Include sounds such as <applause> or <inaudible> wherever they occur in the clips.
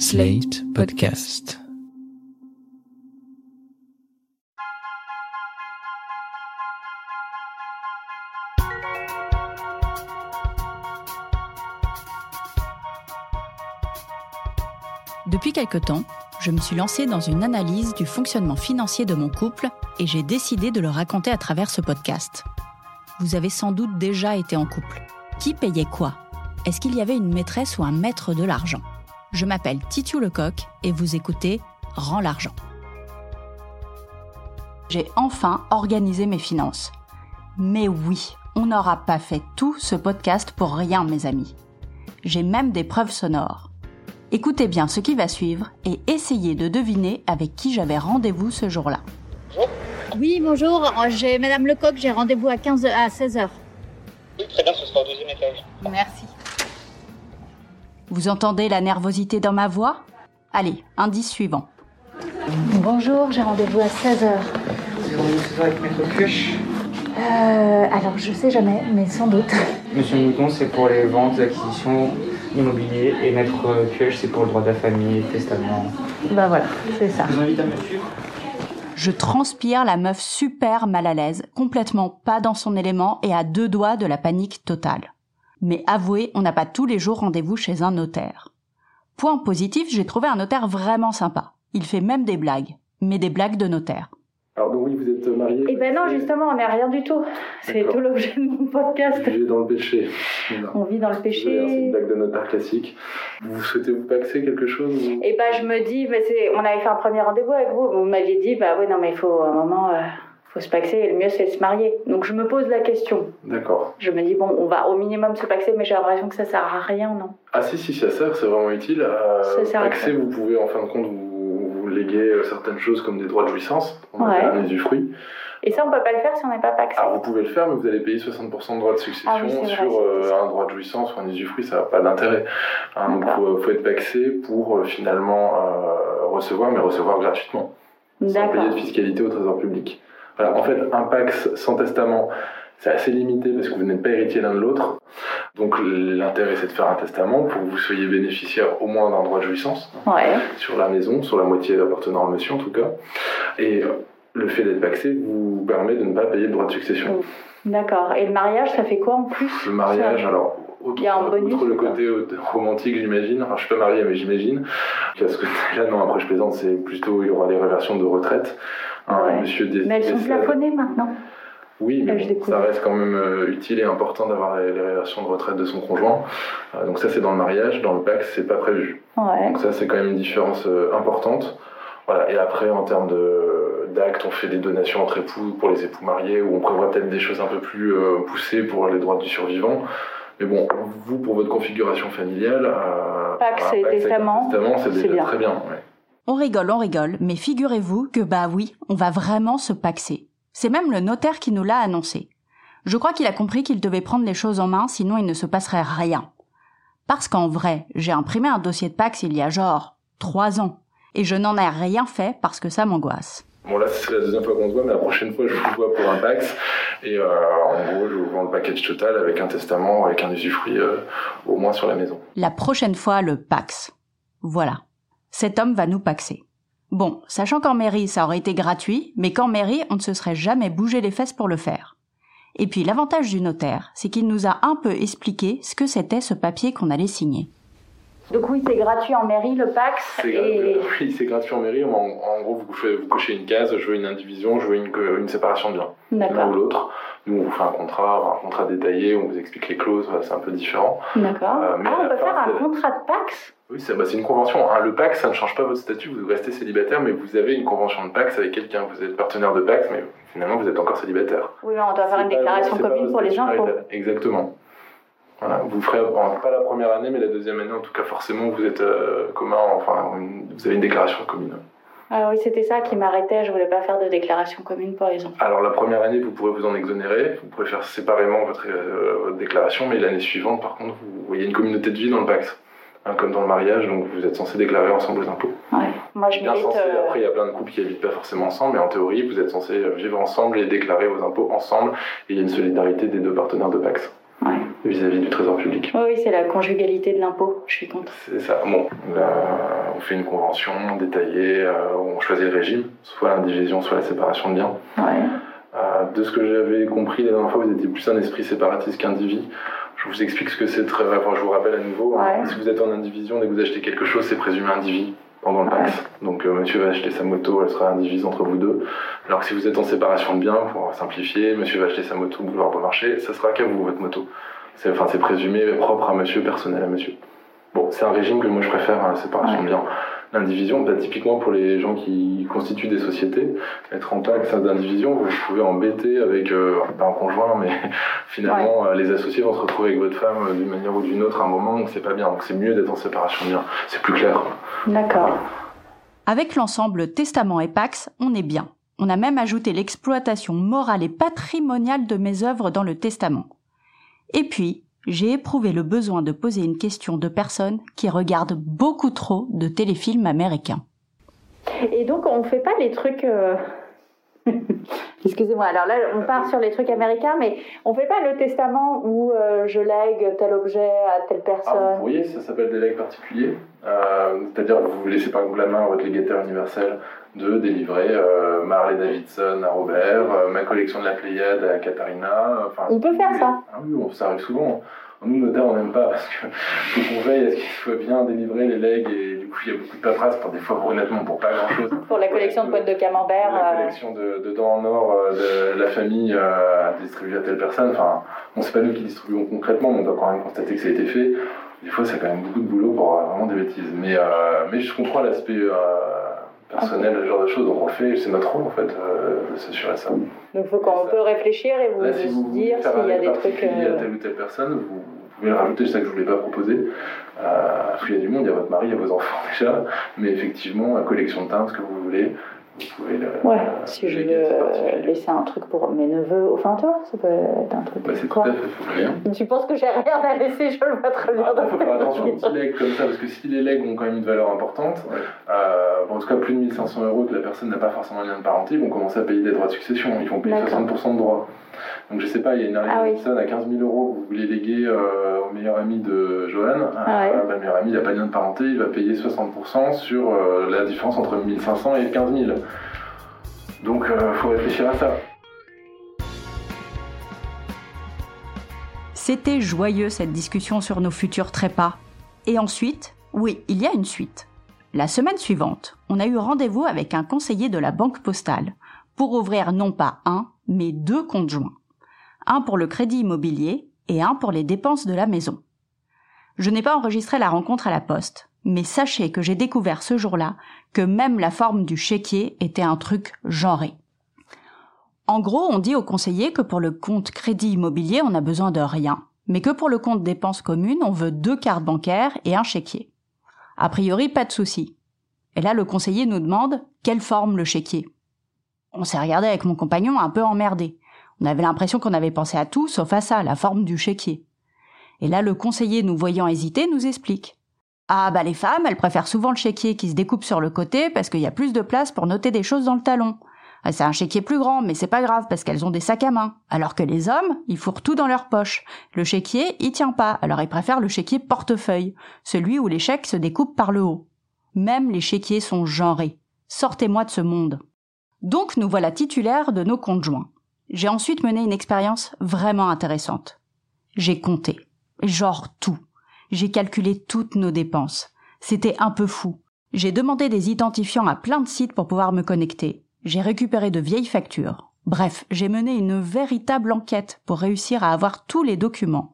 Slate Podcast. Depuis quelque temps, je me suis lancée dans une analyse du fonctionnement financier de mon couple et j'ai décidé de le raconter à travers ce podcast. Vous avez sans doute déjà été en couple. Qui payait quoi? Est-ce qu'il y avait une maîtresse ou un maître de l'argent? Je m'appelle Titu Lecoq et vous écoutez Rends l'argent. J'ai enfin organisé mes finances. Mais oui, on n'aura pas fait tout ce podcast pour rien, mes amis. J'ai même des preuves sonores. Écoutez bien ce qui va suivre et essayez de deviner avec qui j'avais rendez-vous ce jour-là. Oui, bonjour, j'ai Madame Lecoq, j'ai rendez-vous à, 15, à 16h. Oui, très bien, ce sera au deuxième étage. Merci. Vous entendez la nervosité dans ma voix? Allez, indice suivant. Bonjour, j'ai rendez-vous à 16h. Vous avez rendez-vous avec Maître Pioche Euh, alors je sais jamais, mais sans doute. Monsieur Mouton, c'est pour les ventes, acquisitions immobilières. Et Maître Pioche, c'est pour le droit de la famille, testament. Bah voilà, c'est ça. Je vous invite à me suivre. Je transpire la meuf super mal à l'aise, complètement pas dans son élément et à deux doigts de la panique totale. Mais avouez, on n'a pas tous les jours rendez-vous chez un notaire. Point positif, j'ai trouvé un notaire vraiment sympa. Il fait même des blagues, mais des blagues de notaire. Alors donc oui, vous êtes marié. Eh ben non, justement, on n'est rien du tout. C'est tout l'objet de mon podcast. Vivez dans le péché. On vit dans le hein, C'est une péché. blague de notaire classique. Vous souhaitez vous paxer quelque chose ou- Et ben je me dis, mais on avait fait un premier rendez-vous avec vous. Vous m'aviez dit, bah oui, non, mais il faut un moment, euh, faut se paxer. Et le mieux, c'est de se marier. Donc je me pose la question. D'accord. Je me dis, bon, on va au minimum se paxer, mais j'ai l'impression que ça sert à rien, non? Ah si, si, ça sert, c'est vraiment utile. Ça sert à paxer, vous pouvez en fin de compte vous, vous léguer euh, certaines choses comme des droits de jouissance. On Ouais. appelle un usufruit. Et ça, on peut pas le faire si on n'est pas paxé. Alors vous pouvez le faire, mais vous allez payer 60% de droits de succession Ah oui, c'est vrai, sur euh, un droit de jouissance ou un usufruit, ça n'a pas d'intérêt. Hein, donc D'accord. faut, faut être paxé pour euh, finalement euh, recevoir, mais recevoir gratuitement. sans payer de fiscalité au trésor public. En fait, un pax sans testament, c'est assez limité parce que vous n'êtes pas héritier l'un de l'autre. Donc l'intérêt, c'est de faire un testament pour que vous soyez bénéficiaire au moins d'un droit de jouissance Ouais. sur la maison, sur la moitié appartenant à monsieur en tout cas. Et le fait d'être paxé vous permet de ne pas payer le droit de succession. D'accord. Et le mariage, ça fait quoi en plus Le mariage, alors, outre, Il y a un bonus, outre le côté romantique, j'imagine, alors je suis pas marié, mais j'imagine, qu'à ce côté-là, non, après je plaisante, c'est plutôt, il y aura des réversions de retraite. Un Ouais. monsieur Mais elles sont plafonnées maintenant. Oui, mais Ah, bon, ça reste quand même euh, utile et important d'avoir les, les réversions de retraite de son conjoint. Euh, donc ça, c'est dans le mariage. Dans le PAX, c'est pas prévu. Ouais. Donc ça, c'est quand même une différence euh, importante. Voilà. Et après, en termes d'actes, on fait des donations entre époux pour les époux mariés, ou on prévoit peut-être des choses un peu plus euh, poussées pour les droits du survivant. Mais bon, vous, pour votre configuration familiale, euh, et avec testament, c'est c'est déjà bien. très bien. ouais. On rigole, on rigole, mais figurez-vous que bah oui, on va vraiment se paxer. C'est même le notaire qui nous l'a annoncé. Je crois qu'il a compris qu'il devait prendre les choses en main, sinon il ne se passerait rien. Parce qu'en vrai, j'ai imprimé un dossier de Pax il y a genre trois ans. Et je n'en ai rien fait parce que ça m'angoisse. Bon là c'est la deuxième fois qu'on se voit, mais la prochaine fois je vous vois pour un Pax. Et euh, en gros je vous vends le package total avec un testament, avec un usufruit euh, au moins sur la maison. La prochaine fois, le Pax. Voilà. Cet homme va nous paxer. Bon, sachant qu'en mairie, ça aurait été gratuit, mais qu'en mairie, on ne se serait jamais bougé les fesses pour le faire. Et puis l'avantage du notaire, c'est qu'il nous a un peu expliqué ce que c'était ce papier qu'on allait signer. Donc oui, c'est gratuit en mairie, le Pax. Et... gra- oui, c'est gratuit en mairie. En, en gros vous cochez, vous cochez une case, je veux une indivision, je veux une, séparation de biens. L'un ou l'autre. Nous on vous fait un contrat, un contrat détaillé, on vous explique les clauses, c'est un peu différent. D'accord. Euh, ah, on peut faire un contrat de Pax? Oui, c'est bah, une convention. hein. Le Pax, ça ne change pas votre statut, vous restez célibataire, mais vous avez une convention de Pax avec quelqu'un. Vous êtes partenaire de Pax, mais finalement vous êtes encore célibataire. Oui, on doit faire une déclaration commune pour les marital. Exactement. Vous ferez pas la première année, mais la deuxième année, en tout cas, forcément, vous êtes euh, commun, enfin, vous avez une déclaration commune. Ah oui, c'était ça qui m'arrêtait. Je voulais pas faire de déclaration commune les enfants. Alors, la première année, vous pourrez vous en exonérer, vous pourrez faire séparément votre, euh, votre déclaration, mais l'année suivante, par contre, vous voyez une communauté de vie dans le Pax, hein, comme dans le mariage, donc vous êtes censé déclarer ensemble les impôts. Ouais. Moi, je Bien censé, euh, après, il y a plein de couples qui habitent pas forcément ensemble, mais en théorie, vous êtes censé vivre ensemble et déclarer vos impôts ensemble, et il y a une solidarité des deux partenaires de Pax Ouais. Vis-à-vis du trésor public. Oui, c'est la conjugalité de l'impôt. Je suis contre. C'est ça. Bon, là, on fait une convention détaillée où on choisit le régime, soit l'indivision, soit la séparation de biens. de ce que j'avais compris la dernière fois, vous étiez plus un esprit séparatiste qu'individu. Je vous explique ce que c'est très. Enfin, je vous rappelle à nouveau. Hein. si vous êtes en indivision dès que vous achetez quelque chose, c'est présumé individu pendant le Pax. Donc euh, monsieur va acheter sa moto, elle sera indivise entre vous deux. Alors que si vous êtes en séparation de biens, pour simplifier, monsieur va acheter sa moto boulevard Beaumarchais, ça sera qu'à vous votre moto. C'est enfin c'est présumé propre à monsieur, personnel à monsieur. Bon, c'est un régime que moi je préfère, hein, la séparation de biens l'indivision, bah, typiquement pour les gens qui constituent des sociétés, être en taxe d'indivision, vous pouvez embêter avec, euh, pas un conjoint, mais <laughs> finalement, euh, les associés vont se retrouver avec votre femme euh, d'une manière ou d'une autre à un moment, donc c'est pas bien. Donc c'est mieux d'être en séparation de biens. C'est plus clair. D'accord. Avec l'ensemble testament et pax, on est bien. On a même ajouté l'exploitation morale et patrimoniale de mes œuvres dans le testament. Et puis, j'ai éprouvé le besoin de poser une question de personnes qui regardent beaucoup trop de téléfilms américains. Et donc, on ne fait pas les trucs. Euh, <laughs> Excusez-moi, alors là, on part sur les trucs américains, mais on fait pas le testament où euh, je lègue tel objet à telle personne. Ah, vous ça s'appelle des legs particuliers. Euh, c'est-à-dire que vous laissez par exemple la main à votre légataire universel de délivrer euh, Marley Davidson à Robert, ma collection de la Pléiade à Katharina. on peut faire ça Ah oui, ça arrive souvent. Nous, notaires, on n'aime pas parce que <laughs> faut qu'on veille à ce qu'il soit bien délivré les legs et coup, il y a beaucoup de paperasse pour des fois, honnêtement, pour pas grand chose. <laughs> pour la collection de potes de camembert. La collection de, de dents en or de la famille à distribuer à telle personne. Enfin, on sait pas nous qui distribuons concrètement, mais on doit quand même constater que ça a été fait. Des fois, c'est quand même beaucoup de boulot pour vraiment des bêtises. Mais, mais je comprends l'aspect personnel, ce genre de choses. Donc on le fait, c'est notre rôle en fait de s'assurer ça. Donc faut qu'on peut réfléchir et vous, si vous dire s'il y a des trucs. Euh... à telle ou telle personne, vous, pouvez le rajouter, c'est ça que je voulais pas proposer. Euh, parce qu'il y a du monde, il y a votre mari, il y a vos enfants <laughs> déjà, mais effectivement, la collection de timbres, ce que vous voulez, Ouais, si je veux laisser un truc pour mes neveux, enfin toi, ça peut être un truc. Bah, c'est tout à fait rien. Tu penses que j'ai rien à laisser, je le vois très bien. Il faut faire attention aux petits legs comme ça, parce que si les legs ont quand même une valeur importante, euh, en tout cas plus de 1500 euros que la personne n'a pas forcément lien de parenté, ils vont commencer à payer des droits de succession, ils vont payer 60% de droits. Donc je sais pas, il y a une ah personne à 15 000 euros que vous voulez léguer euh, au meilleur ami de Johan. Ah euh, bah, le meilleur ami, il n'a pas lien de parenté, il va payer 60% sur euh, la différence entre 1500 et 15 000. Donc il faut réfléchir à ça. C'était joyeux cette discussion sur nos futurs trépas. Et ensuite, oui, il y a une suite. La semaine suivante, on a eu rendez-vous avec un conseiller de la banque postale pour ouvrir non pas un, mais deux comptes joints. Un pour le crédit immobilier et un pour les dépenses de la maison. Je n'ai pas enregistré la rencontre à la poste, mais sachez que j'ai découvert ce jour-là que même la forme du chéquier était un truc genré. En gros, on dit au conseiller que pour le compte crédit immobilier, on n'a besoin de rien, mais que pour le compte dépenses communes, on veut deux cartes bancaires et un chéquier. A priori, pas de souci. Et là, le conseiller nous demande quelle forme le chéquier. On s'est regardé avec mon compagnon un peu emmerdé. On avait l'impression qu'on avait pensé à tout sauf à ça, la forme du chéquier. Et là, le conseiller, nous voyant hésiter, nous explique. Ah bah les femmes, elles préfèrent souvent le chéquier qui se découpe sur le côté parce qu'il y a plus de place pour noter des choses dans le talon. Ah, c'est un chéquier plus grand, mais c'est pas grave parce qu'elles ont des sacs à main. Alors que les hommes, ils fourrent tout dans leur poche. Le chéquier, il tient pas, alors ils préfèrent le chéquier portefeuille, celui où les chèques se découpent par le haut. Même les chéquiers sont genrés. Sortez-moi de ce monde. Donc nous voilà titulaires de nos conjoints. J'ai ensuite mené une expérience vraiment intéressante. J'ai compté. Genre tout. J'ai calculé toutes nos dépenses. C'était un peu fou. J'ai demandé des identifiants à plein de sites pour pouvoir me connecter. J'ai récupéré de vieilles factures. Bref, j'ai mené une véritable enquête pour réussir à avoir tous les documents,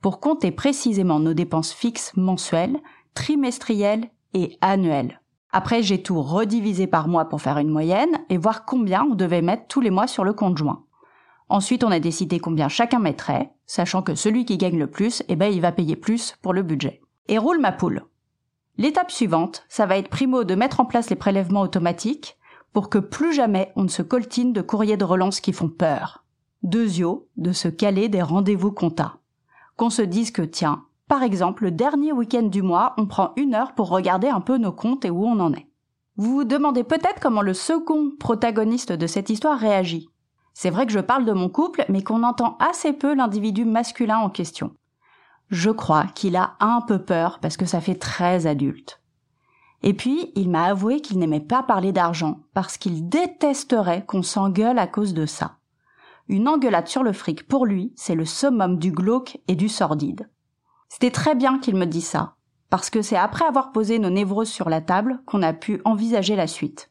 pour compter précisément nos dépenses fixes mensuelles, trimestrielles et annuelles. Après, j'ai tout redivisé par mois pour faire une moyenne et voir combien on devait mettre tous les mois sur le compte joint. Ensuite, on a décidé combien chacun mettrait, sachant que celui qui gagne le plus, eh ben, il va payer plus pour le budget. Et roule ma poule. L'étape suivante, ça va être primo de mettre en place les prélèvements automatiques pour que plus jamais on ne se coltine de courriers de relance qui font peur. Deuxio, de se caler des rendez-vous compta. Qu'on se dise que tiens, par exemple, le dernier week-end du mois, on prend une heure pour regarder un peu nos comptes et où on en est. Vous vous demandez peut-être comment le second protagoniste de cette histoire réagit. C'est vrai que je parle de mon couple, mais qu'on entend assez peu l'individu masculin en question. Je crois qu'il a un peu peur parce que ça fait très adulte. Et puis, il m'a avoué qu'il n'aimait pas parler d'argent, parce qu'il détesterait qu'on s'engueule à cause de ça. Une engueulade sur le fric, pour lui, c'est le summum du glauque et du sordide. C'était très bien qu'il me dise ça, parce que c'est après avoir posé nos névroses sur la table qu'on a pu envisager la suite.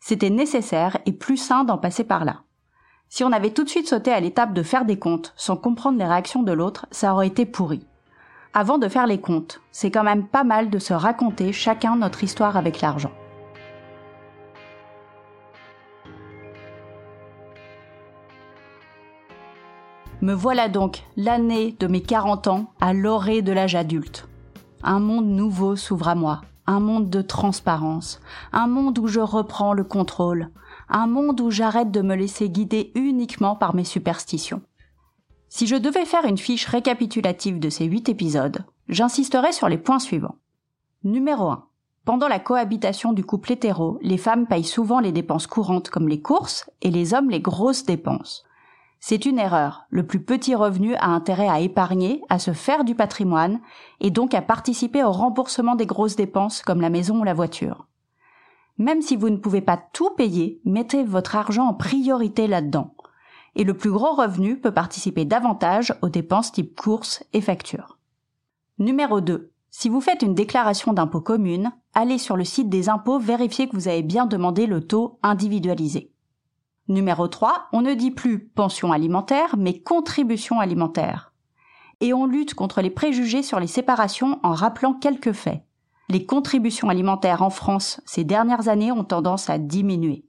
C'était nécessaire et plus sain d'en passer par là. Si on avait tout de suite sauté à l'étape de faire des comptes sans comprendre les réactions de l'autre, ça aurait été pourri. Avant de faire les comptes, c'est quand même pas mal de se raconter chacun notre histoire avec l'argent. Me voilà donc l'année de mes 40 ans à l'orée de l'âge adulte. Un monde nouveau s'ouvre à moi, un monde de transparence, un monde où je reprends le contrôle, un monde où j'arrête de me laisser guider uniquement par mes superstitions. Si je devais faire une fiche récapitulative de ces huit épisodes, j'insisterais sur les points suivants. Numéro 1. Pendant la cohabitation du couple hétéro, les femmes payent souvent les dépenses courantes comme les courses et les hommes les grosses dépenses. C'est une erreur. Le plus petit revenu a intérêt à épargner, à se faire du patrimoine et donc à participer au remboursement des grosses dépenses comme la maison ou la voiture. Même si vous ne pouvez pas tout payer, mettez votre argent en priorité là-dedans et le plus gros revenu peut participer davantage aux dépenses type courses et factures. Numéro 2. Si vous faites une déclaration d'impôt commune, allez sur le site des impôts vérifier que vous avez bien demandé le taux individualisé. Numéro 3. On ne dit plus pension alimentaire, mais contribution alimentaire. Et on lutte contre les préjugés sur les séparations en rappelant quelques faits. Les contributions alimentaires en France ces dernières années ont tendance à diminuer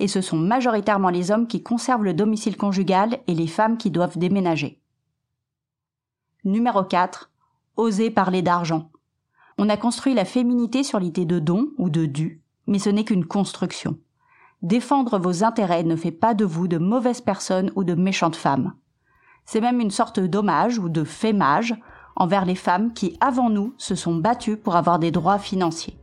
et ce sont majoritairement les hommes qui conservent le domicile conjugal et les femmes qui doivent déménager. Numéro 4. Oser parler d'argent. On a construit la féminité sur l'idée de don ou de dû, mais ce n'est qu'une construction. Défendre vos intérêts ne fait pas de vous de mauvaises personnes ou de méchantes femmes. C'est même une sorte d'hommage ou de fémage envers les femmes qui, avant nous, se sont battues pour avoir des droits financiers.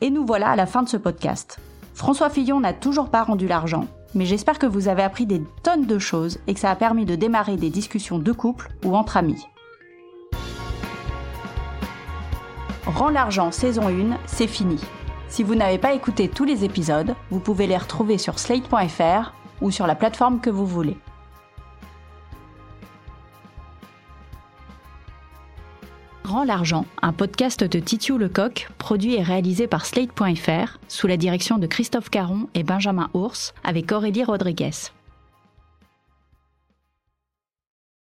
Et nous voilà à la fin de ce podcast. François Fillon n'a toujours pas rendu l'argent, mais j'espère que vous avez appris des tonnes de choses et que ça a permis de démarrer des discussions de couple ou entre amis. Rends l'argent saison 1, c'est fini. Si vous n'avez pas écouté tous les épisodes, vous pouvez les retrouver sur slate.fr ou sur la plateforme que vous voulez. Rends l'argent, un podcast de Titiou Lecoq, produit et réalisé par Slate.fr, sous la direction de Christophe Caron et Benjamin Ours, avec Aurélie Rodriguez.